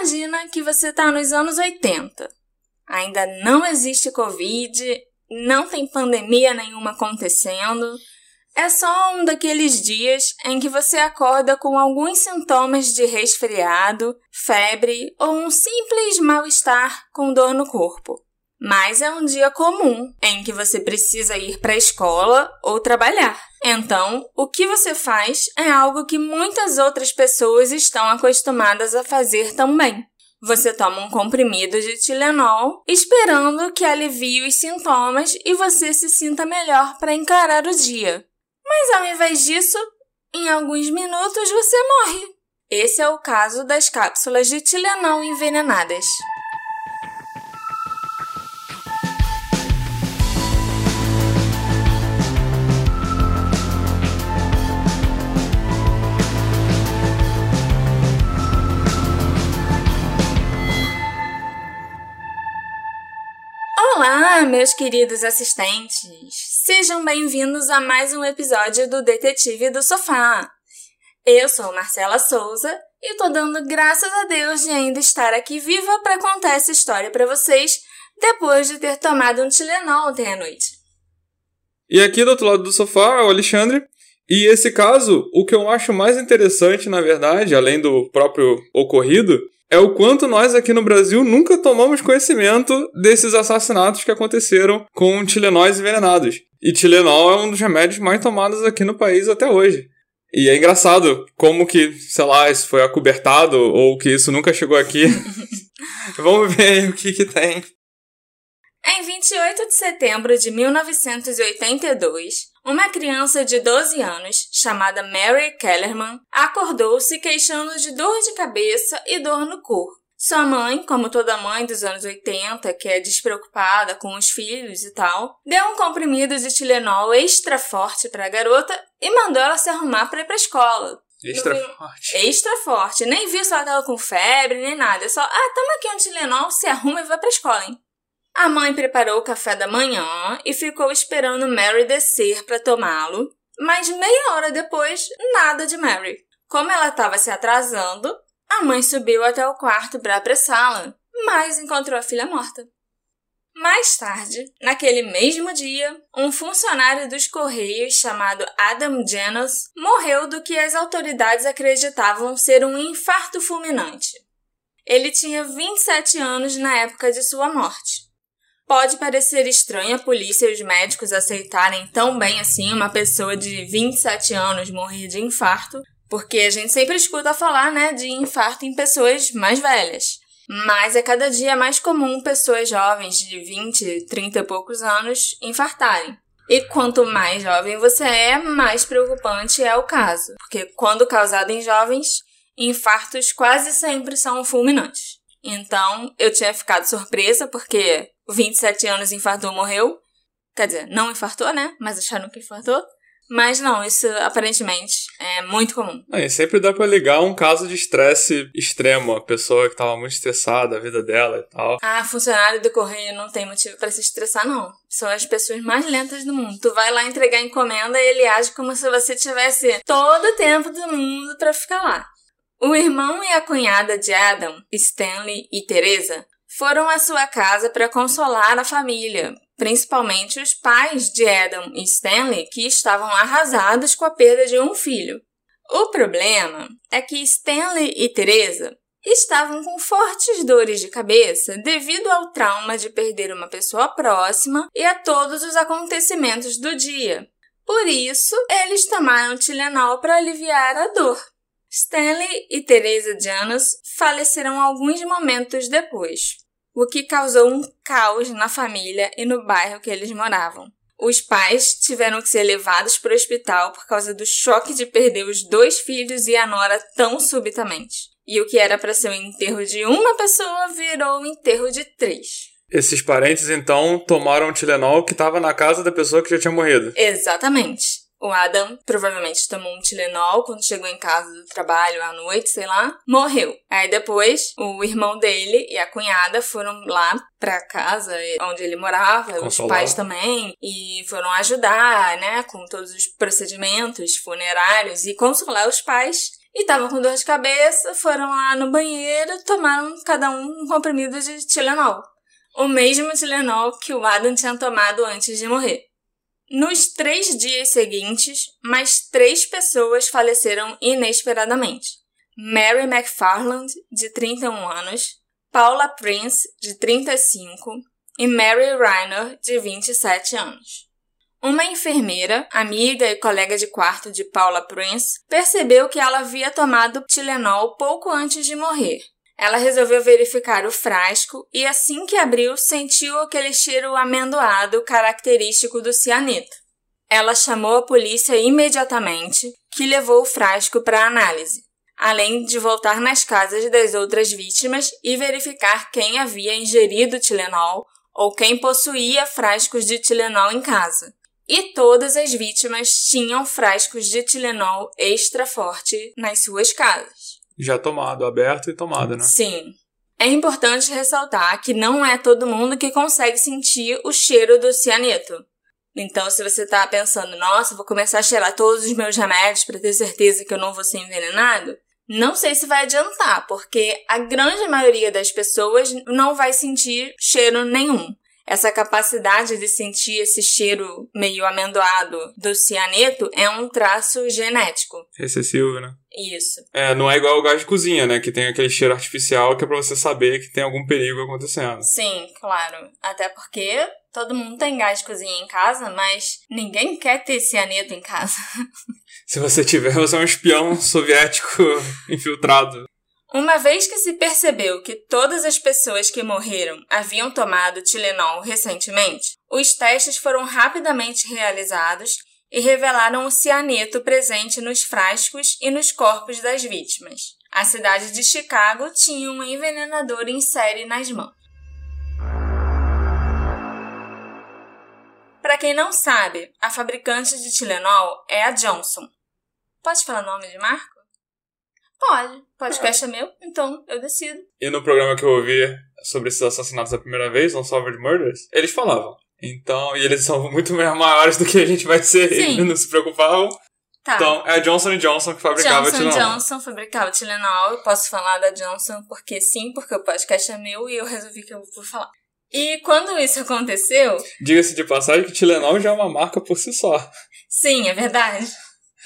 Imagina que você está nos anos 80. Ainda não existe Covid, não tem pandemia nenhuma acontecendo. É só um daqueles dias em que você acorda com alguns sintomas de resfriado, febre ou um simples mal-estar com dor no corpo. Mas é um dia comum em que você precisa ir para a escola ou trabalhar. Então, o que você faz é algo que muitas outras pessoas estão acostumadas a fazer também. Você toma um comprimido de Tilenol, esperando que alivie os sintomas e você se sinta melhor para encarar o dia. Mas ao invés disso, em alguns minutos você morre. Esse é o caso das cápsulas de Tilenol envenenadas. Olá, meus queridos assistentes! Sejam bem-vindos a mais um episódio do Detetive do Sofá. Eu sou Marcela Souza e tô dando graças a Deus de ainda estar aqui viva para contar essa história para vocês depois de ter tomado um Tilenol ontem à noite. E aqui do outro lado do sofá é o Alexandre. E esse caso, o que eu acho mais interessante, na verdade, além do próprio ocorrido, é o quanto nós aqui no Brasil nunca tomamos conhecimento desses assassinatos que aconteceram com Tilenóis envenenados. E Tilenol é um dos remédios mais tomados aqui no país até hoje. E é engraçado como que, sei lá, isso foi acobertado ou que isso nunca chegou aqui. Vamos ver aí o que que tem. Em 28 de setembro de 1982, uma criança de 12 anos, chamada Mary Kellerman, acordou se queixando de dor de cabeça e dor no corpo. Sua mãe, como toda mãe dos anos 80, que é despreocupada com os filhos e tal, deu um comprimido de Tilenol extra forte para a garota e mandou ela se arrumar para ir para a escola. Extra forte. Extra forte. Nem viu se ela tava com febre, nem nada. É só, ah, toma aqui um Tilenol, se arruma e vai pra escola, hein? A mãe preparou o café da manhã e ficou esperando Mary descer para tomá-lo, mas meia hora depois, nada de Mary. Como ela estava se atrasando, a mãe subiu até o quarto para apressá-la, mas encontrou a filha morta. Mais tarde, naquele mesmo dia, um funcionário dos Correios chamado Adam Janos morreu do que as autoridades acreditavam ser um infarto fulminante. Ele tinha 27 anos na época de sua morte. Pode parecer estranho a polícia e os médicos aceitarem tão bem assim uma pessoa de 27 anos morrer de infarto, porque a gente sempre escuta falar, né, de infarto em pessoas mais velhas. Mas é cada dia mais comum pessoas jovens de 20, 30 e poucos anos infartarem. E quanto mais jovem você é, mais preocupante é o caso, porque quando causado em jovens, infartos quase sempre são fulminantes. Então, eu tinha ficado surpresa porque 27 anos infartou, morreu. Quer dizer, não infartou, né? Mas acharam que infartou. Mas não, isso aparentemente é muito comum. É, sempre dá para ligar um caso de estresse extremo, a pessoa que tava muito estressada, a vida dela e tal. Ah, funcionário do correio não tem motivo para se estressar, não. São as pessoas mais lentas do mundo. Tu vai lá entregar encomenda e ele age como se você tivesse todo o tempo do mundo para ficar lá. O irmão e a cunhada de Adam, Stanley e Teresa, foram à sua casa para consolar a família, principalmente os pais de Adam e Stanley, que estavam arrasados com a perda de um filho. O problema é que Stanley e Teresa estavam com fortes dores de cabeça devido ao trauma de perder uma pessoa próxima e a todos os acontecimentos do dia. Por isso, eles tomaram Tilenol para aliviar a dor. Stanley e Teresa Janus faleceram alguns momentos depois, o que causou um caos na família e no bairro que eles moravam. Os pais tiveram que ser levados para o hospital por causa do choque de perder os dois filhos e a nora tão subitamente. E o que era para ser o enterro de uma pessoa virou o enterro de três. Esses parentes então tomaram o Tilenol que estava na casa da pessoa que já tinha morrido. Exatamente. O Adam provavelmente tomou um Tilenol quando chegou em casa do trabalho à noite, sei lá, morreu. Aí depois, o irmão dele e a cunhada foram lá pra casa onde ele morava, Consolar. os pais também, e foram ajudar, né, com todos os procedimentos funerários e consolar os pais. e estavam com dor de cabeça, foram lá no banheiro, tomaram cada um um comprimido de Tilenol. O mesmo Tilenol que o Adam tinha tomado antes de morrer. Nos três dias seguintes, mais três pessoas faleceram inesperadamente. Mary McFarland, de 31 anos, Paula Prince, de 35, e Mary Reiner, de 27 anos. Uma enfermeira, amiga e colega de quarto de Paula Prince, percebeu que ela havia tomado Tilenol pouco antes de morrer. Ela resolveu verificar o frasco e, assim que abriu, sentiu aquele cheiro amendoado característico do cianeto. Ela chamou a polícia imediatamente, que levou o frasco para análise, além de voltar nas casas das outras vítimas e verificar quem havia ingerido Tilenol ou quem possuía frascos de Tilenol em casa e todas as vítimas tinham frascos de Tilenol extra forte nas suas casas. Já tomado, aberto e tomado, né? Sim. É importante ressaltar que não é todo mundo que consegue sentir o cheiro do cianeto. Então, se você tá pensando, nossa, vou começar a cheirar todos os meus remédios para ter certeza que eu não vou ser envenenado, não sei se vai adiantar, porque a grande maioria das pessoas não vai sentir cheiro nenhum essa capacidade de sentir esse cheiro meio amendoado do cianeto é um traço genético. Recessivo, né? Isso. É, não é igual o gás de cozinha, né? Que tem aquele cheiro artificial que é pra você saber que tem algum perigo acontecendo. Sim, claro. Até porque todo mundo tem gás de cozinha em casa, mas ninguém quer ter cianeto em casa. Se você tiver, você é um espião soviético infiltrado. Uma vez que se percebeu que todas as pessoas que morreram haviam tomado Tilenol recentemente, os testes foram rapidamente realizados e revelaram o cianeto presente nos frascos e nos corpos das vítimas. A cidade de Chicago tinha um envenenador em série nas mãos. Para quem não sabe, a fabricante de Tilenol é a Johnson. Pode falar nome de marca? Pode. Podcast é meu, então eu decido. E no programa que eu ouvi sobre esses assassinatos da primeira vez, Unsolved Murders, eles falavam. Então, e eles são muito maiores do que a gente vai ser, Sim. eles não se preocupavam. Tá. Então, é a Johnson Johnson que fabricava Johnson Tilenol. Johnson fabricava Tilenol. Eu posso falar da Johnson porque sim, porque o podcast é meu e eu resolvi que eu vou falar. E quando isso aconteceu... Diga-se de passagem que Tilenol já é uma marca por si só. Sim, é verdade.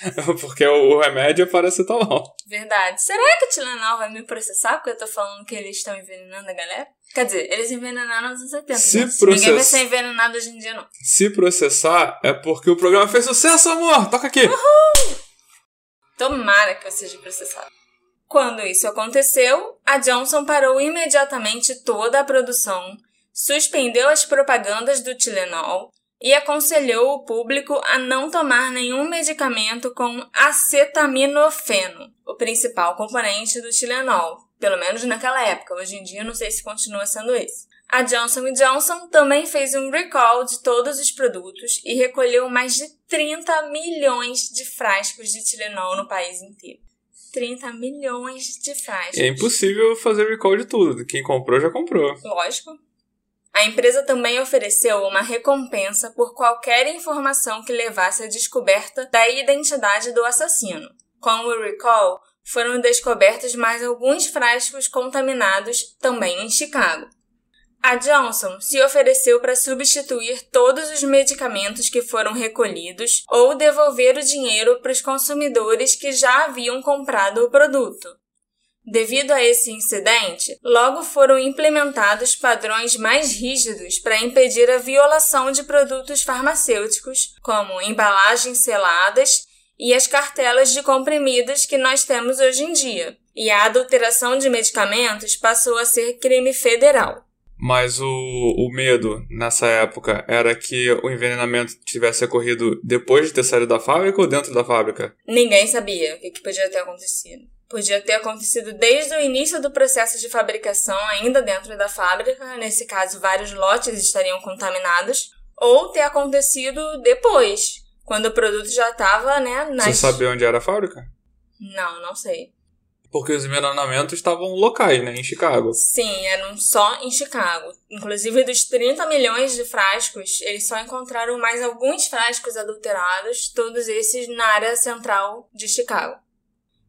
Porque o, remédio é paracetamol. Verdade. Será que o Tilenol vai me processar porque eu tô falando que eles estão envenenando a galera? Quer dizer, eles envenenaram nos anos 80. Se né? process... Ninguém vai ser envenenado hoje em dia, não. Se processar, é porque o programa fez sucesso, amor! Toca aqui! Uhul! Tomara que eu seja processado. Quando isso aconteceu, a Johnson parou imediatamente toda a produção, suspendeu as propagandas do Tilenol e aconselhou o público a não tomar nenhum medicamento com acetaminofeno, o principal componente do Tilenol, pelo menos naquela época. Hoje em dia não sei se continua sendo esse. A Johnson Johnson também fez um recall de todos os produtos e recolheu mais de 30 milhões de frascos de Tilenol no país inteiro. 30 milhões de frascos. É impossível fazer recall de tudo. Quem comprou já comprou. Lógico. A empresa também ofereceu uma recompensa por qualquer informação que levasse à descoberta da identidade do assassino. Com o recall, foram descobertos mais alguns frascos contaminados também em Chicago. A Johnson se ofereceu para substituir todos os medicamentos que foram recolhidos ou devolver o dinheiro para os consumidores que já haviam comprado o produto. Devido a esse incidente, logo foram implementados padrões mais rígidos para impedir a violação de produtos farmacêuticos, como embalagens seladas e as cartelas de comprimidos que nós temos hoje em dia. E a adulteração de medicamentos passou a ser crime federal. Mas o, o medo nessa época era que o envenenamento tivesse ocorrido depois de ter saído da fábrica ou dentro da fábrica? Ninguém sabia o que, que podia ter acontecido podia ter acontecido desde o início do processo de fabricação, ainda dentro da fábrica, nesse caso, vários lotes estariam contaminados, ou ter acontecido depois, quando o produto já estava, né, nas... Você sabe onde era a fábrica? Não, não sei. Porque os envenenamentos estavam locais, né, em Chicago. Sim, eram só em Chicago. Inclusive, dos 30 milhões de frascos, eles só encontraram mais alguns frascos adulterados, todos esses na área central de Chicago.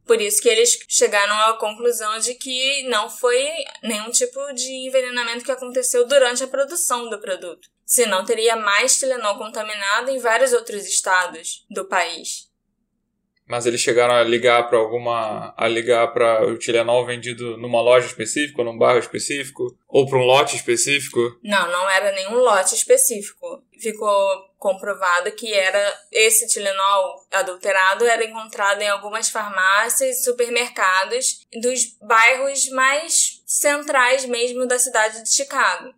Por isso que eles chegaram à conclusão de que não foi nenhum tipo de envenenamento que aconteceu durante a produção do produto. Senão teria mais Tilenol contaminado em vários outros estados do país. Mas eles chegaram a ligar para alguma. a ligar para o Tilenol vendido numa loja específica, num bairro específico? Ou para um lote específico? Não, não era nenhum lote específico. Ficou comprovado que era esse Tilenol adulterado era encontrado em algumas farmácias e supermercados dos bairros mais centrais mesmo da cidade de Chicago.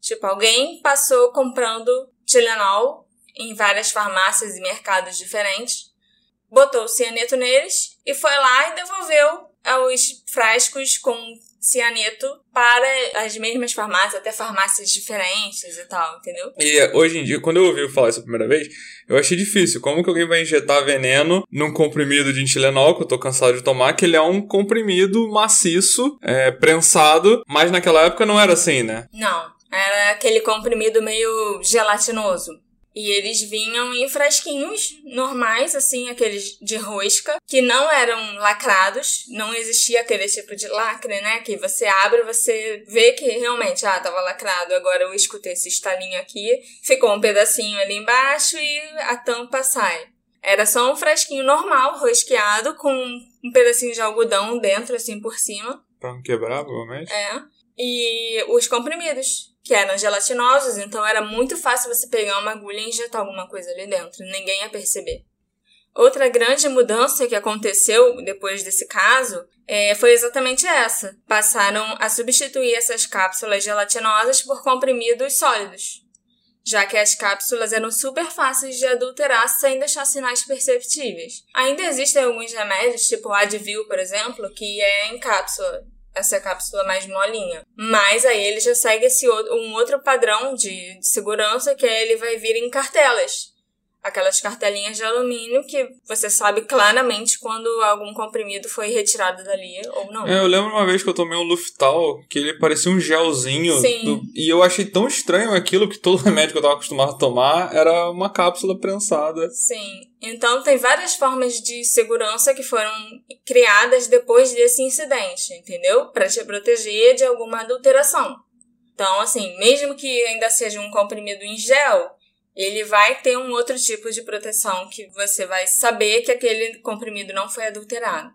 Tipo, alguém passou comprando Tilenol em várias farmácias e mercados diferentes botou o cianeto neles e foi lá e devolveu os frascos com cianeto para as mesmas farmácias, até farmácias diferentes e tal, entendeu? E hoje em dia, quando eu ouvi falar isso a primeira vez, eu achei difícil. Como que alguém vai injetar veneno num comprimido de Tilenol, que eu tô cansado de tomar, que ele é um comprimido maciço, é, prensado, mas naquela época não era assim, né? Não, era aquele comprimido meio gelatinoso. E eles vinham em frasquinhos normais, assim, aqueles de rosca, que não eram lacrados, não existia aquele tipo de lacre, né? Que você abre, você vê que realmente, ah, tava lacrado, agora eu escutei esse estalinho aqui, ficou um pedacinho ali embaixo e a tampa sai. Era só um frasquinho normal, rosqueado, com um pedacinho de algodão dentro, assim, por cima. Pra não quebrar, provavelmente. É. E os comprimidos que eram gelatinosos, então era muito fácil você pegar uma agulha e injetar alguma coisa ali dentro, ninguém ia perceber. Outra grande mudança que aconteceu depois desse caso é, foi exatamente essa. Passaram a substituir essas cápsulas gelatinosas por comprimidos sólidos, já que as cápsulas eram super fáceis de adulterar sem deixar sinais perceptíveis. Ainda existem alguns remédios, tipo o Advil, por exemplo, que é em cápsula, essa cápsula mais molinha. Mas aí ele já segue esse outro, um outro padrão de, de segurança que é ele vai vir em cartelas aquelas cartelinhas de alumínio que você sabe claramente quando algum comprimido foi retirado dali ou não. É, eu lembro uma vez que eu tomei um Luftal, que ele parecia um gelzinho. Do, e eu achei tão estranho aquilo que todo remédio que eu estava acostumado a tomar era uma cápsula prensada. Sim. Então tem várias formas de segurança que foram criadas depois desse incidente, entendeu? Para te proteger de alguma adulteração. Então, assim, mesmo que ainda seja um comprimido em gel, ele vai ter um outro tipo de proteção que você vai saber que aquele comprimido não foi adulterado.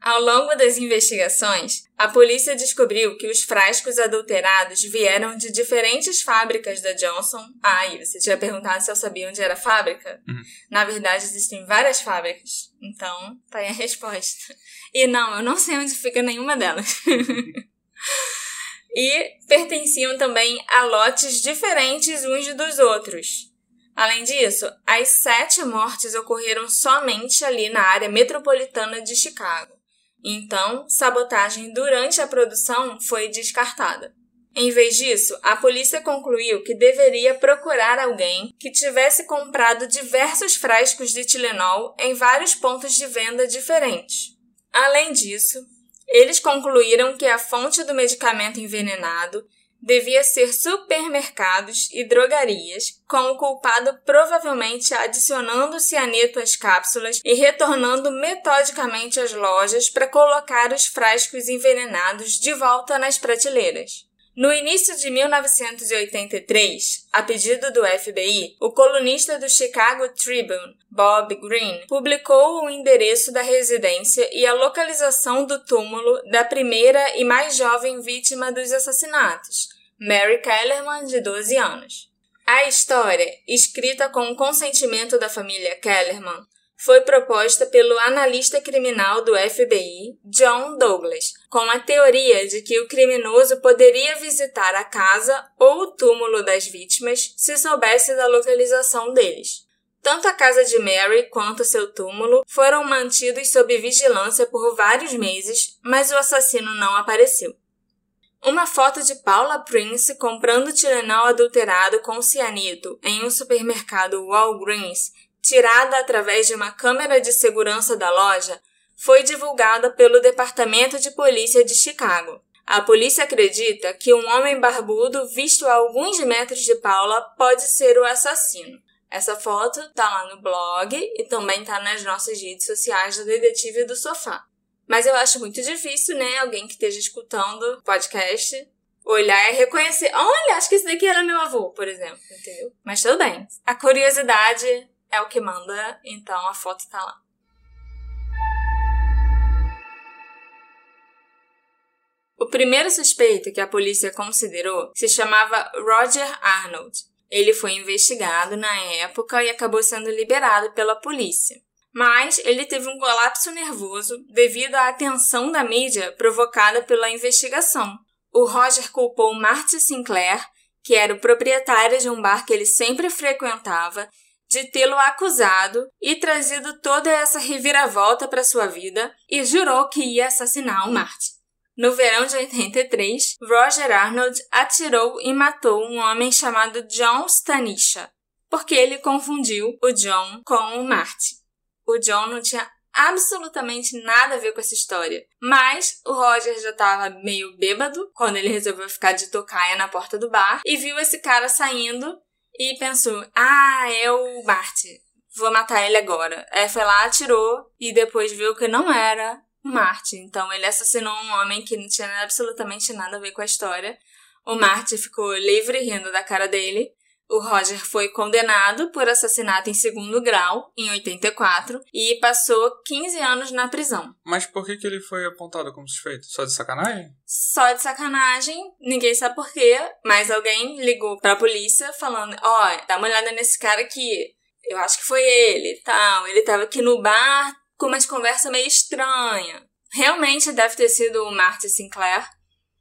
Ao longo das investigações, a polícia descobriu que os frascos adulterados vieram de diferentes fábricas da Johnson. Ah, e você tinha perguntado se eu sabia onde era a fábrica? Uhum. Na verdade, existem várias fábricas. Então, tá aí a resposta. E não, eu não sei onde fica nenhuma delas. e pertenciam também a lotes diferentes uns dos outros. Além disso, as sete mortes ocorreram somente ali na área metropolitana de Chicago. Então, sabotagem durante a produção foi descartada. Em vez disso, a polícia concluiu que deveria procurar alguém que tivesse comprado diversos frascos de Tilenol em vários pontos de venda diferentes. Além disso, eles concluíram que a fonte do medicamento envenenado devia ser supermercados e drogarias, com o culpado provavelmente adicionando cianeto às cápsulas e retornando metodicamente às lojas para colocar os frascos envenenados de volta nas prateleiras. No início de 1983, a pedido do FBI, o colunista do Chicago Tribune, Bob Green, publicou o endereço da residência e a localização do túmulo da primeira e mais jovem vítima dos assassinatos, Mary Kellerman, de 12 anos. A história, escrita com o consentimento da família Kellerman, foi proposta pelo analista criminal do FBI, John Douglas, com a teoria de que o criminoso poderia visitar a casa ou o túmulo das vítimas se soubesse da localização deles. Tanto a casa de Mary quanto seu túmulo foram mantidos sob vigilância por vários meses, mas o assassino não apareceu. Uma foto de Paula Prince comprando Tilenol adulterado com cianito em um supermercado Walgreens tirada através de uma câmera de segurança da loja, foi divulgada pelo Departamento de Polícia de Chicago. A polícia acredita que um homem barbudo visto a alguns metros de Paula pode ser o assassino. Essa foto tá lá no blog e também tá nas nossas redes sociais do Detetive do Sofá. Mas eu acho muito difícil, né, alguém que esteja escutando podcast olhar e reconhecer. Olha, acho que esse daqui era meu avô, por exemplo, entendeu? Mas tudo bem. A curiosidade é o que manda, então a foto tá lá. O primeiro suspeito que a polícia considerou se chamava Roger Arnold. Ele foi investigado na época e acabou sendo liberado pela polícia. Mas ele teve um colapso nervoso devido à atenção da mídia provocada pela investigação. O Roger culpou Marty Sinclair, que era o proprietário de um bar que ele sempre frequentava, de tê-lo acusado e trazido toda essa reviravolta para sua vida e jurou que ia assassinar o Marty. No verão de 83, Roger Arnold atirou e matou um homem chamado John Stanisha, porque ele confundiu o John com o Marty. O John não tinha absolutamente nada a ver com essa história. Mas o Roger já estava meio bêbado quando ele resolveu ficar de tocaia na porta do bar e viu esse cara saindo e pensou: ah, é o Marty. Vou matar ele agora. Aí foi lá, atirou e depois viu que não era Marty. Então ele assassinou um homem que não tinha absolutamente nada a ver com a história. O Marty ficou livre rindo da cara dele. O Roger foi condenado por assassinato em segundo grau em 84 e passou 15 anos na prisão. Mas por que, que ele foi apontado como suspeito? Só de sacanagem? Só de sacanagem, ninguém sabe por quê, mas alguém ligou pra polícia falando: ó, oh, dá uma olhada nesse cara aqui. Eu acho que foi ele tal. Ele tava aqui no bar, com umas conversas meio estranha. Realmente deve ter sido o Marty Sinclair.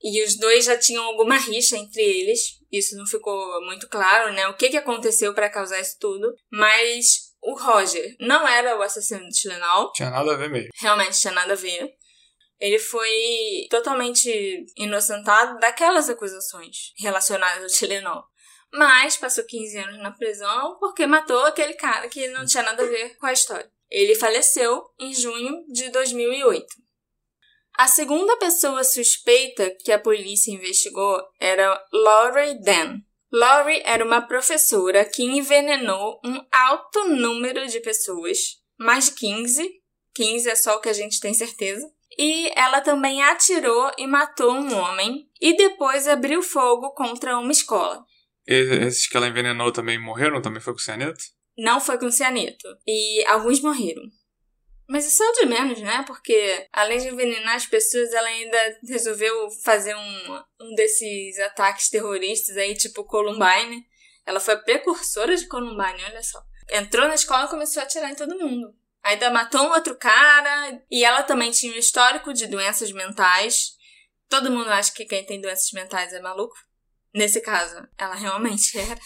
E os dois já tinham alguma rixa entre eles. Isso não ficou muito claro, né? O que, que aconteceu para causar isso tudo. Mas o Roger não era o assassino de Tylenol. Tinha nada a ver mesmo. Realmente tinha nada a ver. Ele foi totalmente inocentado daquelas acusações relacionadas ao Tylenol. Mas passou 15 anos na prisão porque matou aquele cara que não tinha nada a ver com a história. Ele faleceu em junho de 2008. A segunda pessoa suspeita que a polícia investigou era Laurie Dan. Laurie era uma professora que envenenou um alto número de pessoas, mais de 15. 15 é só o que a gente tem certeza. E ela também atirou e matou um homem e depois abriu fogo contra uma escola. Esses que ela envenenou também morreram? Também foi com cianeto? não foi com cianeto. E alguns morreram. Mas isso é o de menos, né? Porque além de envenenar as pessoas, ela ainda resolveu fazer um, um desses ataques terroristas aí, tipo Columbine. Ela foi a precursora de Columbine, olha só. Entrou na escola e começou a atirar em todo mundo. Ainda matou um outro cara. E ela também tinha um histórico de doenças mentais. Todo mundo acha que quem tem doenças mentais é maluco. Nesse caso, ela realmente era.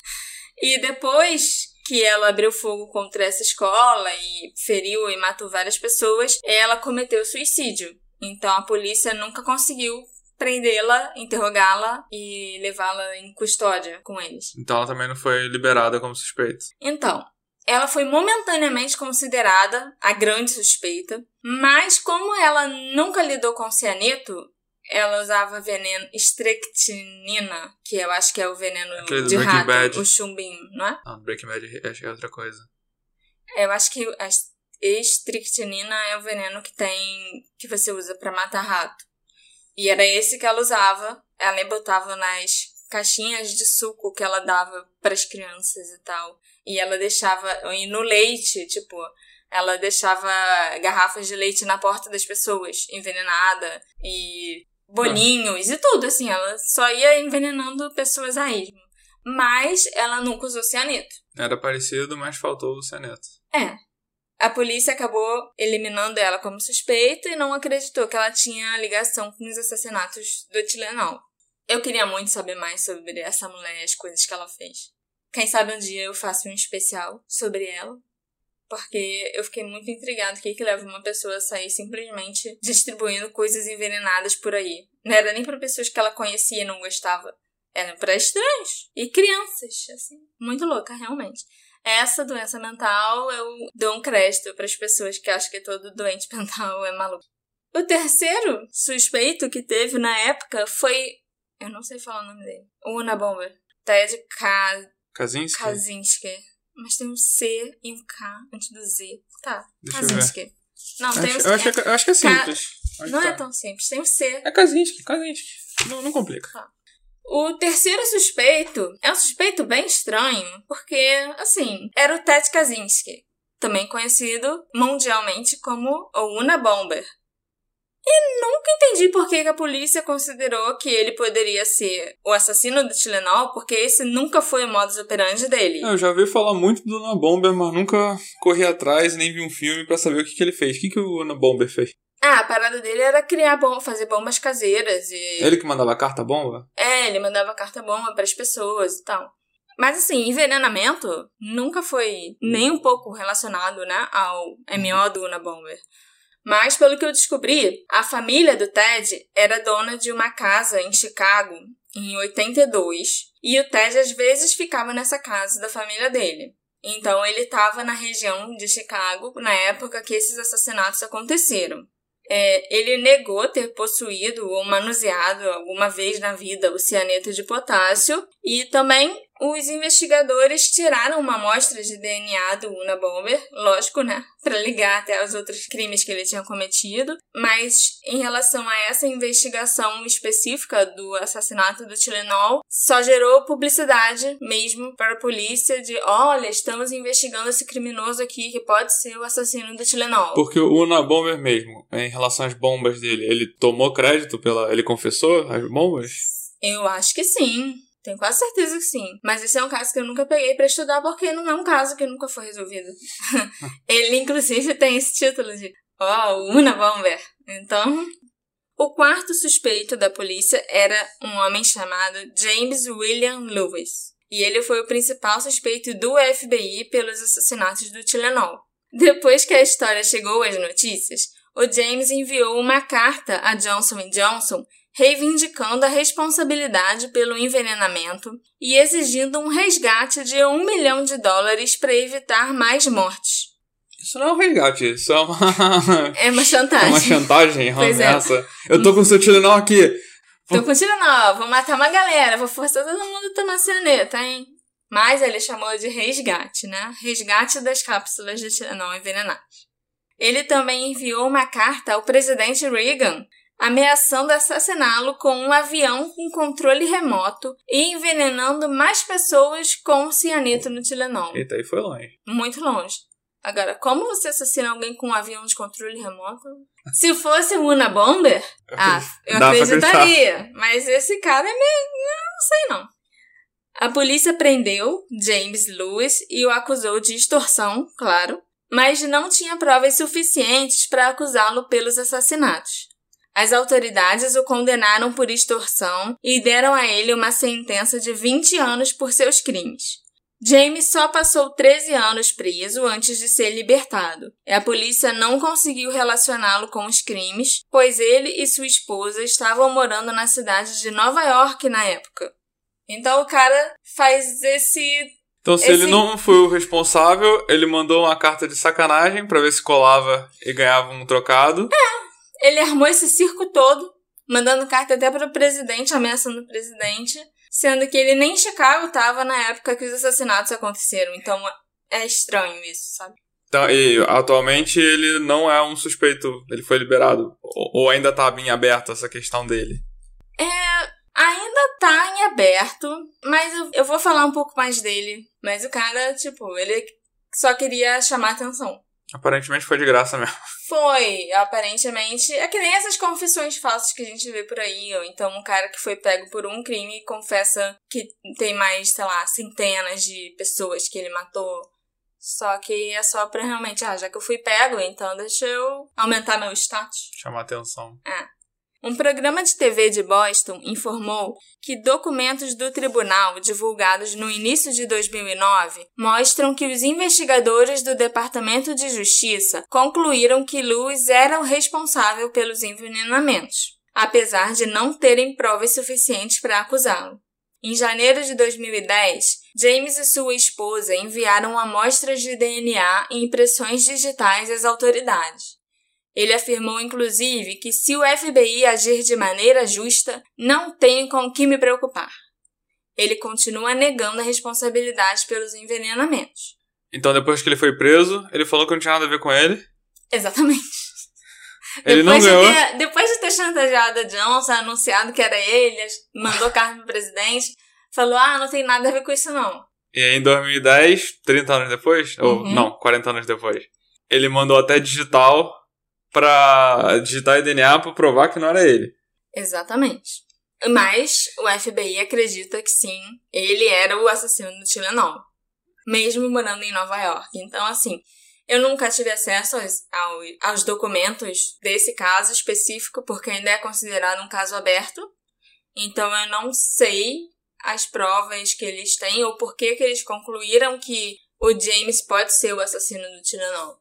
E depois que ela abriu fogo contra essa escola e feriu e matou várias pessoas, ela cometeu suicídio. Então a polícia nunca conseguiu prendê-la, interrogá-la e levá-la em custódia com eles. Então ela também não foi liberada como suspeita. Então, ela foi momentaneamente considerada a grande suspeita, mas como ela nunca lidou com cianeto, ela usava veneno estrectinina, que eu acho que é o veneno Aquele de rato, Bad. o chumbinho, não é? Ah, Breaking Bad acho que é outra coisa. Eu acho que a estrectinina é o veneno que tem que você usa para matar rato. E era esse que ela usava. Ela botava nas caixinhas de suco que ela dava para as crianças e tal. E ela deixava e no leite, tipo, ela deixava garrafas de leite na porta das pessoas, envenenada e bolinhos e tudo, assim. Ela só ia envenenando pessoas a esmo. Mas ela nunca usou cianeto. Era parecido, mas faltou o cianeto. É. A polícia acabou eliminando ela como suspeita e não acreditou que ela tinha ligação com os assassinatos do Tilenol. Eu queria muito saber mais sobre essa mulher e as coisas que ela fez. Quem sabe um dia eu faço um especial sobre ela. Porque eu fiquei muito intrigado o que, que leva uma pessoa a sair simplesmente distribuindo coisas envenenadas por aí. Não era nem para pessoas que ela conhecia e não gostava. Era para estranhos. E crianças, assim. Muito louca, realmente. Essa doença mental eu dou um crédito para as pessoas que acham que todo doente mental é maluco. O terceiro suspeito que teve na época foi. Eu não sei falar o nome dele. O Una Bomber. Ted Ka... Kaczynski? Kaczynski. Mas tem um C e um K antes do Z. Tá. Deixa eu Kaczynski. Não, tem Acho, os eu, acho que, eu acho que é simples. Mas Não tá. é tão simples, tem o C. É Kaczynski, Kaczynski. Não, não complica. O terceiro suspeito é um suspeito bem estranho, porque, assim, era o Ted Kaczynski, também conhecido mundialmente como o Una Bomber. E nunca entendi por que a polícia considerou que ele poderia ser o assassino do Tilenol, porque esse nunca foi o modus operandi dele. Eu já ouvi falar muito do Ana Bomber, mas nunca corri atrás nem vi um filme pra saber o que, que ele fez. O que, que o Ana Bomber fez? Ah, a parada dele era criar bom, fazer bombas caseiras e Ele que mandava carta bomba? É, ele mandava carta bomba para as pessoas e tal. Mas assim, envenenamento nunca foi nem um pouco relacionado, né, ao MO do Una Bomber. Mas pelo que eu descobri, a família do Ted era dona de uma casa em Chicago em 82, e o Ted às vezes ficava nessa casa da família dele. Então ele estava na região de Chicago na época que esses assassinatos aconteceram. É, ele negou ter possuído ou manuseado alguma vez na vida o cianeto de potássio e também os investigadores tiraram uma amostra de DNA do Una Bomber, lógico, né, para ligar até os outros crimes que ele tinha cometido, mas em relação a essa investigação específica do assassinato do Tilenol, só gerou publicidade mesmo para a polícia de, olha, estamos investigando esse criminoso aqui que pode ser o assassino do Tilenol. Porque o Una Bomber mesmo, em relação às bombas dele, ele tomou crédito pela. Ele confessou as bombas? Eu acho que sim. Tenho quase certeza que sim. Mas esse é um caso que eu nunca peguei pra estudar porque não é um caso que nunca foi resolvido. Ele, inclusive, tem esse título de Ó, oh, Una Bomber. Então. O quarto suspeito da polícia era um homem chamado James William Lewis. E ele foi o principal suspeito do FBI pelos assassinatos do Tilenol. Depois que a história chegou às notícias, o James enviou uma carta a Johnson Johnson reivindicando a responsabilidade pelo envenenamento e exigindo um resgate de um milhão de dólares para evitar mais mortes. Isso não é um resgate, isso é uma. É uma é chantagem. uma chantagem, uma Pois é. ameaça. Eu tô com o seu Tilenol aqui. Tô continuando, ó, vou matar uma galera, vou forçar todo mundo a tomar cianeta, hein? Mas ele chamou de resgate, né? Resgate das cápsulas de Tilenol envenenadas. Ele também enviou uma carta ao presidente Reagan ameaçando assassiná-lo com um avião com controle remoto e envenenando mais pessoas com cianeto no Tilenol. Eita, aí foi longe. Muito longe. Agora, como você assassina alguém com um avião de controle remoto? Se fosse um Una Bomber, ah, eu Dá acreditaria. Mas esse cara é meio. Não sei não. A polícia prendeu James Lewis e o acusou de extorsão, claro, mas não tinha provas suficientes para acusá-lo pelos assassinatos. As autoridades o condenaram por extorsão e deram a ele uma sentença de 20 anos por seus crimes. James só passou 13 anos preso antes de ser libertado. E a polícia não conseguiu relacioná-lo com os crimes, pois ele e sua esposa estavam morando na cidade de Nova York na época. Então o cara faz esse. Então, se Esse- ele não foi o responsável, ele mandou uma carta de sacanagem pra ver se colava e ganhava um trocado. Ele armou esse circo todo, mandando carta até para o presidente, ameaçando o presidente, sendo que ele nem em Chicago estava na época que os assassinatos aconteceram. Então é estranho isso, sabe? Então, e atualmente ele não é um suspeito, ele foi liberado. Ou, ou ainda tá bem aberto essa questão dele. Ainda tá em aberto, mas eu, eu vou falar um pouco mais dele. Mas o cara, tipo, ele só queria chamar atenção. Aparentemente foi de graça mesmo. Foi, aparentemente. É que nem essas confissões falsas que a gente vê por aí. Ou então um cara que foi pego por um crime e confessa que tem mais, sei lá, centenas de pessoas que ele matou. Só que é só pra realmente, ah, já que eu fui pego, então deixa eu aumentar meu status. Chamar atenção. Um programa de TV de Boston informou que documentos do tribunal divulgados no início de 2009 mostram que os investigadores do Departamento de Justiça concluíram que Lewis era o responsável pelos envenenamentos, apesar de não terem provas suficientes para acusá-lo. Em janeiro de 2010, James e sua esposa enviaram amostras de DNA e impressões digitais às autoridades. Ele afirmou, inclusive, que se o FBI agir de maneira justa, não tenho com o que me preocupar. Ele continua negando a responsabilidade pelos envenenamentos. Então, depois que ele foi preso, ele falou que não tinha nada a ver com ele. Exatamente. Ele não depois, de ganhou. ter, depois de ter chantageado a Johnson, anunciado que era ele, mandou carta pro presidente, falou: ah, não tem nada a ver com isso não. E aí, em 2010, 30 anos depois, ou Uhum. não, 40 anos depois, ele mandou até digital pra digitar o DNA pra provar que não era ele. Exatamente. Mas o FBI acredita que sim, ele era o assassino do Tylenol. Mesmo morando em Nova York. Então, assim, eu nunca tive acesso aos, ao- aos documentos desse caso específico, porque ainda é considerado um caso aberto. Então, eu não sei as provas que eles têm ou por que, que eles concluíram que o James pode ser o assassino do Tylenol.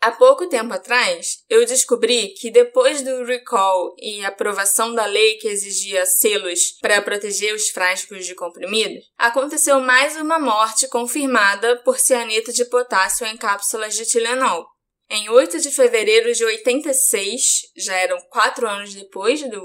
Há pouco tempo atrás, eu descobri que depois do recall e aprovação da lei que exigia selos para proteger os frascos de comprimidos, aconteceu mais uma morte confirmada por cianeto de potássio em cápsulas de Tilenol. Em 8 de fevereiro de 86, já eram quatro anos depois do,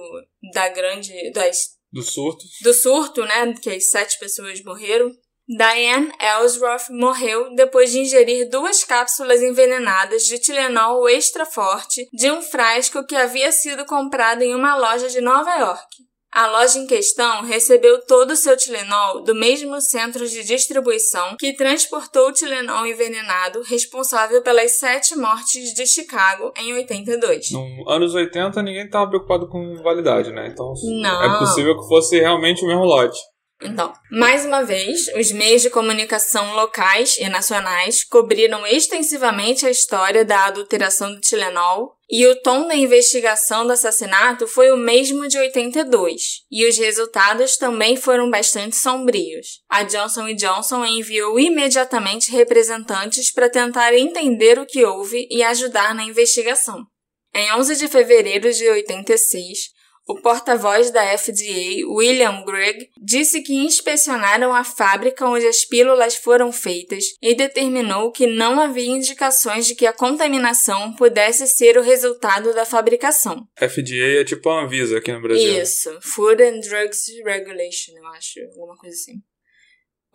da grande, das Do surto. do surto, né, que as sete pessoas morreram, Diane Ellsworth morreu depois de ingerir duas cápsulas envenenadas de Tilenol extra forte de um frasco que havia sido comprado em uma loja de Nova York. A loja em questão recebeu todo o seu Tilenol do mesmo centro de distribuição que transportou o Tilenol envenenado responsável pelas sete mortes de Chicago em 82. Nos anos 80, ninguém tava preocupado com validade, né? Então, Não. é possível que fosse realmente o mesmo lote. Então, mais uma vez, os meios de comunicação locais e nacionais cobriram extensivamente a história da adulteração do Tilenol e o tom da investigação do assassinato foi o mesmo de 82, e os resultados também foram bastante sombrios. A Johnson Johnson enviou imediatamente representantes para tentar entender o que houve e ajudar na investigação. Em 11 de fevereiro de 86, o porta-voz da FDA, William Gregg, disse que inspecionaram a fábrica onde as pílulas foram feitas e determinou que não havia indicações de que a contaminação pudesse ser o resultado da fabricação. FDA é tipo a Anvisa aqui no Brasil. Isso, Food and Drugs Regulation, eu acho, alguma coisa assim.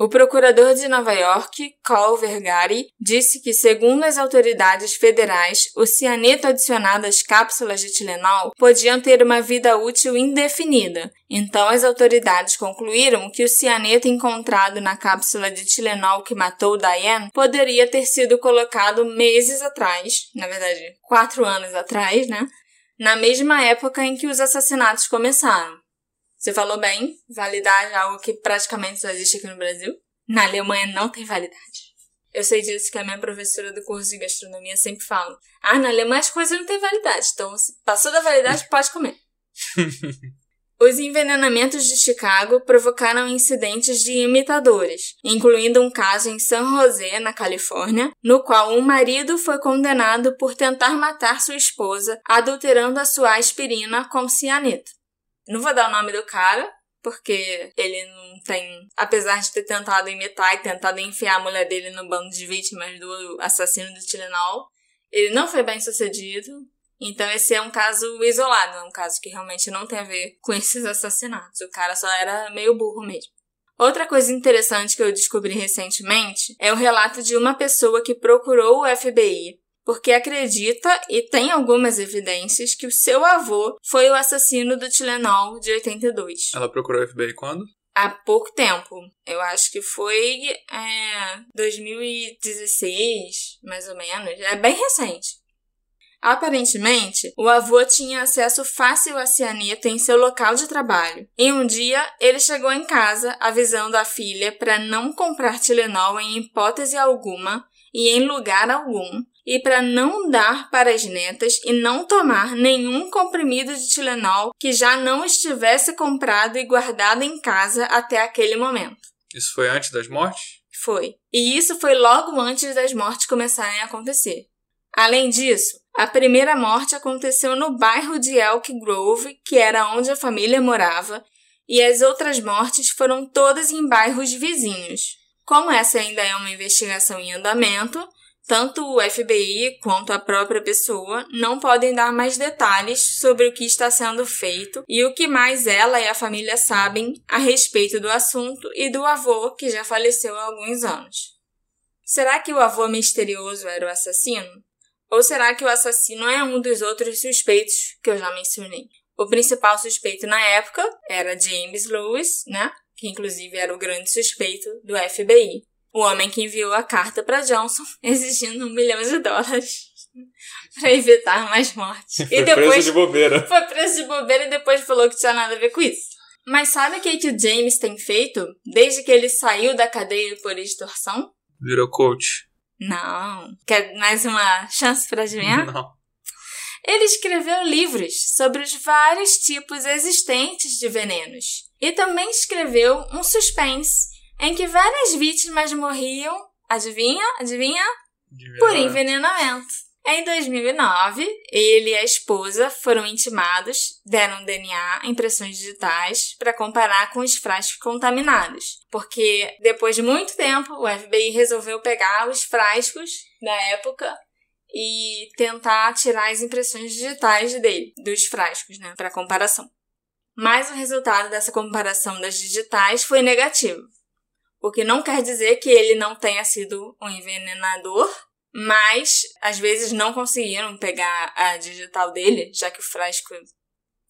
O procurador de Nova York, Carl Vergari, disse que, segundo as autoridades federais, o cianeto adicionado às cápsulas de Tilenol podiam ter uma vida útil indefinida. Então, as autoridades concluíram que o cianeto encontrado na cápsula de Tilenol que matou Diane poderia ter sido colocado meses atrás, na verdade, quatro anos atrás, né? Na mesma época em que os assassinatos começaram. Você falou bem, validade é algo que praticamente só existe aqui no Brasil. Na Alemanha não tem validade. Eu sei disso que a minha professora do curso de gastronomia sempre fala. Ah, na Alemanha as coisas não têm validade, então se passou da validade, pode comer. Os envenenamentos de Chicago provocaram incidentes de imitadores, incluindo um caso em San José, na Califórnia, no qual um marido foi condenado por tentar matar sua esposa, adulterando a sua aspirina com cianeto. Não vou dar o nome do cara, porque ele não tem. Apesar de ter tentado imitar e tentado enfiar a mulher dele no bando de vítimas do assassino do Tilenol, ele não foi bem sucedido. Então esse é um caso isolado, é um caso que realmente não tem a ver com esses assassinatos. O cara só era meio burro mesmo. Outra coisa interessante que eu descobri recentemente é o relato de uma pessoa que procurou o FBI porque acredita e tem algumas evidências que o seu avô foi o assassino do Tilenol de 82. Ela procurou o FBI quando? Há pouco tempo. Eu acho que foi é, 2016, mais ou menos. É bem recente. Aparentemente, o avô tinha acesso fácil a cianeto em seu local de trabalho. E um dia, ele chegou em casa avisando a filha para não comprar Tilenol em hipótese alguma e em lugar algum, e para não dar para as netas e não tomar nenhum comprimido de Tilenol que já não estivesse comprado e guardado em casa até aquele momento. Isso foi antes das mortes? Foi. E isso foi logo antes das mortes começarem a acontecer. Além disso, a primeira morte aconteceu no bairro de Elk Grove, que era onde a família morava, e as outras mortes foram todas em bairros vizinhos. Como essa ainda é uma investigação em andamento, tanto o FBI quanto a própria pessoa não podem dar mais detalhes sobre o que está sendo feito e o que mais ela e a família sabem a respeito do assunto e do avô que já faleceu há alguns anos. Será que o avô misterioso era o assassino? Ou será que o assassino é um dos outros suspeitos que eu já mencionei? O principal suspeito na época era James Lewis, né? Que inclusive era o grande suspeito do FBI. O homem que enviou a carta para Johnson exigindo um milhão de dólares para evitar mais mortes. Foi e depois preso de bobeira. Foi preso de bobeira e depois falou que tinha nada a ver com isso. Mas sabe o que, que o James tem feito desde que ele saiu da cadeia por extorsão? Virou coach. Não. Quer mais uma chance para adivinhar? Não. Ele escreveu livros sobre os vários tipos existentes de venenos. E também escreveu um suspense em que várias vítimas morriam, adivinha? Adivinha? Por envenenamento. Em 2009, ele e a esposa foram intimados, deram DNA, impressões digitais, para comparar com os frascos contaminados. Porque depois de muito tempo, o FBI resolveu pegar os frascos da época e tentar tirar as impressões digitais dele, dos frascos, né, para comparação. Mas o resultado dessa comparação das digitais foi negativo. O que não quer dizer que ele não tenha sido um envenenador, mas às vezes não conseguiram pegar a digital dele, já que o frasco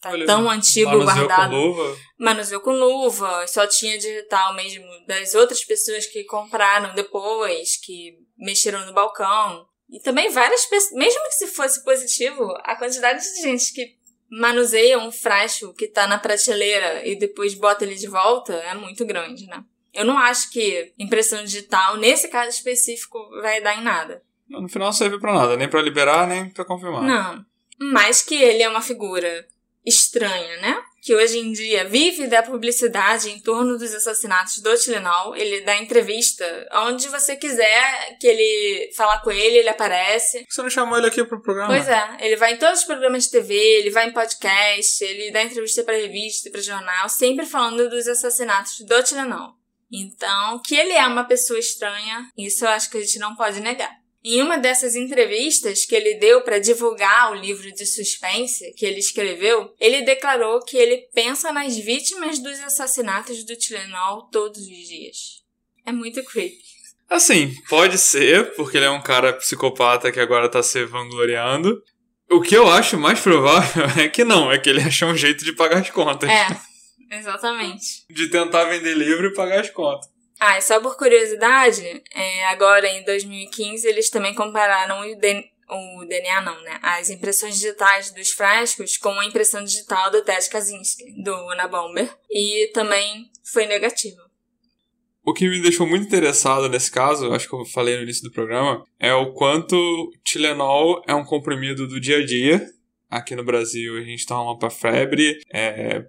tá Olha, tão antigo manuseou guardado. Com luva. Manuseou com luva, só tinha digital mesmo das outras pessoas que compraram depois, que mexeram no balcão. E também várias pessoas, mesmo que se fosse positivo, a quantidade de gente que manuseia um frasco que tá na prateleira e depois bota ele de volta é muito grande, né? Eu não acho que impressão digital, nesse caso específico, vai dar em nada. No final não serve pra nada, nem para liberar, nem para confirmar. Não. Mas que ele é uma figura estranha, né? Que hoje em dia vive da publicidade em torno dos assassinatos do Tilenol. Ele dá entrevista onde você quiser que ele falar com ele, ele aparece. Você não chamou ele aqui pro programa? Pois é, ele vai em todos os programas de TV, ele vai em podcast, ele dá entrevista para revista, para jornal, sempre falando dos assassinatos do Tilenol. Então, que ele é uma pessoa estranha, isso eu acho que a gente não pode negar. Em uma dessas entrevistas que ele deu para divulgar o livro de suspense que ele escreveu, ele declarou que ele pensa nas vítimas dos assassinatos do Tilenol todos os dias. É muito creepy. Assim, pode ser, porque ele é um cara psicopata que agora tá se vangloriando. O que eu acho mais provável é que não, é que ele achou um jeito de pagar as contas. É, exatamente. de tentar vender livro e pagar as contas. Ah, e só por curiosidade, é, agora em 2015 eles também compararam o, DNA, o DNA, não, né? As impressões digitais dos frascos com a impressão digital do Ted Kaczynski, do Unabomber, e também foi negativo. O que me deixou muito interessado nesse caso, acho que eu falei no início do programa, é o quanto Tilenol é um comprimido do dia a dia. Aqui no Brasil a gente toma para febre, é,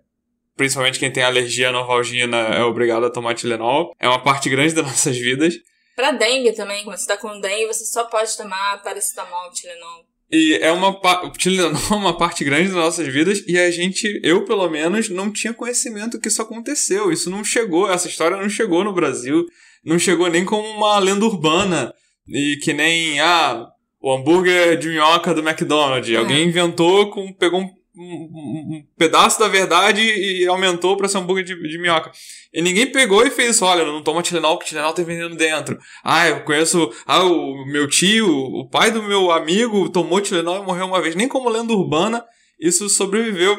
principalmente quem tem alergia à novalgina é obrigado a tomar Tilenol. É uma parte grande das nossas vidas. Pra dengue também, quando você tá com dengue, você só pode tomar paracetamol, Tilenol. E é uma o Tilenol é uma parte grande das nossas vidas e a gente, eu pelo menos, não tinha conhecimento que isso aconteceu. Isso não chegou, essa história não chegou no Brasil, não chegou nem como uma lenda urbana e que nem ah, o hambúrguer de minhoca do McDonald's. É. Alguém inventou, com, pegou um um, pedaço da verdade e aumentou pra ser um hambúrguer de, de minhoca. E ninguém pegou e fez. Olha, não toma Tilenol, porque Tilenol tem veneno dentro. Ah, eu conheço. Ah, o meu tio, o pai do meu amigo tomou Tilenol e morreu uma vez. Nem como lenda urbana isso sobreviveu.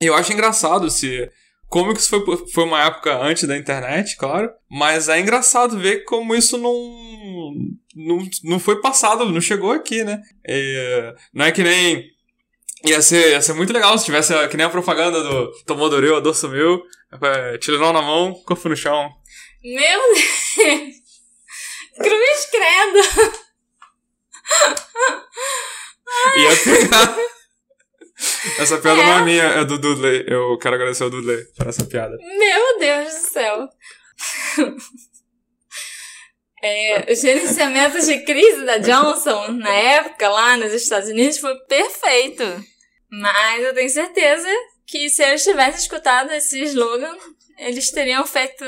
E eu acho engraçado se. Isso foi, foi uma época antes da internet, claro. Mas é engraçado ver como isso não. Não, não foi passado, não chegou aqui, né? E, não é que nem Ia ser, ia ser muito legal se tivesse que nem a propaganda do Tomou Doreu, a dor sumiu, é, Tilenol na mão, corpo no chão. Meu Deus! Cruz credo! Ia pegar. Essa piada é. não é minha, é do Dudley. Eu quero agradecer ao Dudley por essa piada. Meu Deus do céu! É, o gerenciamento de crise da Johnson, na época, lá nos Estados Unidos, foi perfeito. Mas eu tenho certeza que se eles tivessem escutado esse slogan, eles teriam feito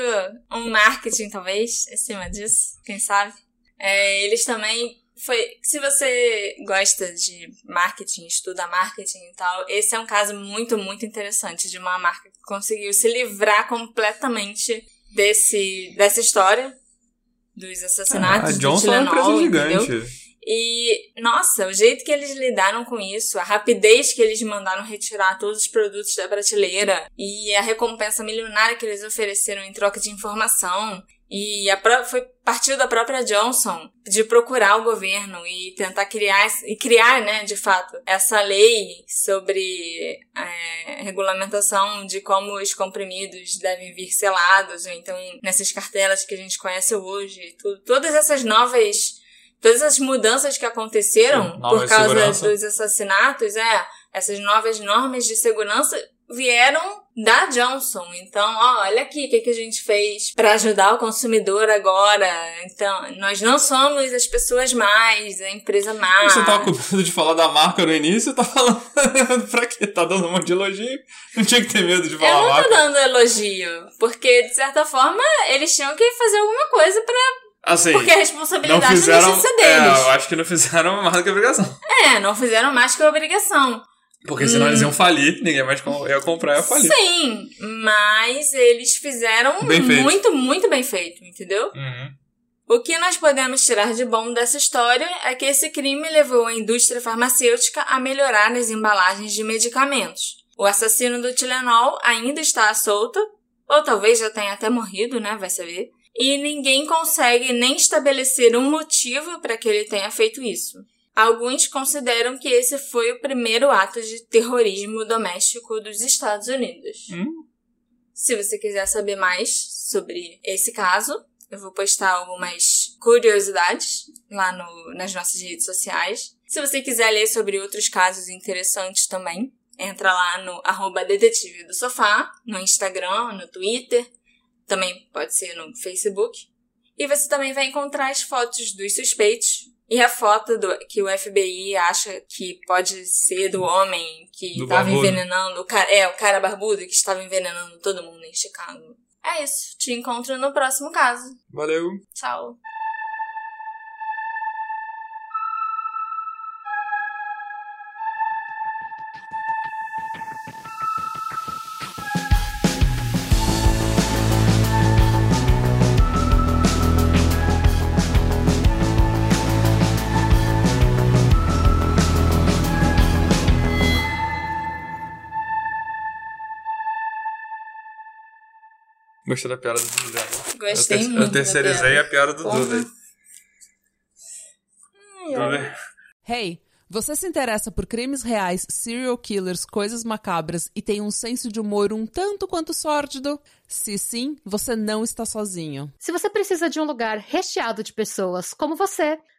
um marketing, talvez, em cima disso, quem sabe. É, eles também foi. Se você gosta de marketing, estuda marketing e tal, esse é um caso muito, muito interessante de uma marca que conseguiu se livrar completamente desse, dessa história dos assassinatos ah, a Johnson Tilenol, é uma empresa gigante. Entendeu? E, nossa, o jeito que eles lidaram com isso, a rapidez que eles mandaram retirar todos os produtos da prateleira e a recompensa milionária que eles ofereceram em troca de informação. E a, foi partiu da própria Johnson de procurar o governo e tentar criar e criar, né, de fato, essa lei sobre é, regulamentação de como os comprimidos devem vir selados, ou então nessas cartelas que a gente conhece hoje, todas essas novas todas as mudanças que aconteceram Sim, por causa segurança. dos assassinatos, é, essas novas normas de segurança vieram da Johnson. Então, ó, olha aqui o que, que a gente fez para ajudar o consumidor agora. Então, nós não somos as pessoas mais, a empresa mais. Você tava com medo de falar da marca no início, tá falando pra quê? Tá dando um monte de elogio? Não tinha que ter medo de falar Eu não tô dando elogio, porque de certa forma eles tinham que fazer alguma coisa para Assim, Porque a responsabilidade não, fizeram, não deixa de ser deles. É, eu acho que não fizeram mais do que a obrigação. É, não fizeram mais que a obrigação. Porque senão hum. eles iam falir, ninguém mais ia comprar e ia falir. Sim, mas eles fizeram muito, muito bem feito, entendeu? Uhum. O que nós podemos tirar de bom dessa história é que esse crime levou a indústria farmacêutica a melhorar nas embalagens de medicamentos. O assassino do Tilenol ainda está solto, ou talvez já tenha até morrido, né? Vai saber e ninguém consegue nem estabelecer um motivo para que ele tenha feito isso. Alguns consideram que esse foi o primeiro ato de terrorismo doméstico dos Estados Unidos. Hum? Se você quiser saber mais sobre esse caso, eu vou postar algumas curiosidades lá no, nas nossas redes sociais. Se você quiser ler sobre outros casos interessantes também, entra lá no arroba detetive do sofá, no Instagram, no Twitter, também pode ser no Facebook. E você também vai encontrar as fotos dos suspeitos e a foto do, que o FBI acha que pode ser do homem que estava envenenando, o cara, é, o cara barbudo que estava envenenando todo mundo em Chicago. É isso. Te encontro no próximo caso. Valeu. Tchau. Gostei da piada do Dudu. Gostei eu muito. Eu terceirizei a piada do Dudu. Hey, você se interessa por crimes reais, serial killers, coisas macabras e tem um senso de humor um tanto quanto sórdido? Se sim, você não está sozinho. Se você precisa de um lugar recheado de pessoas como você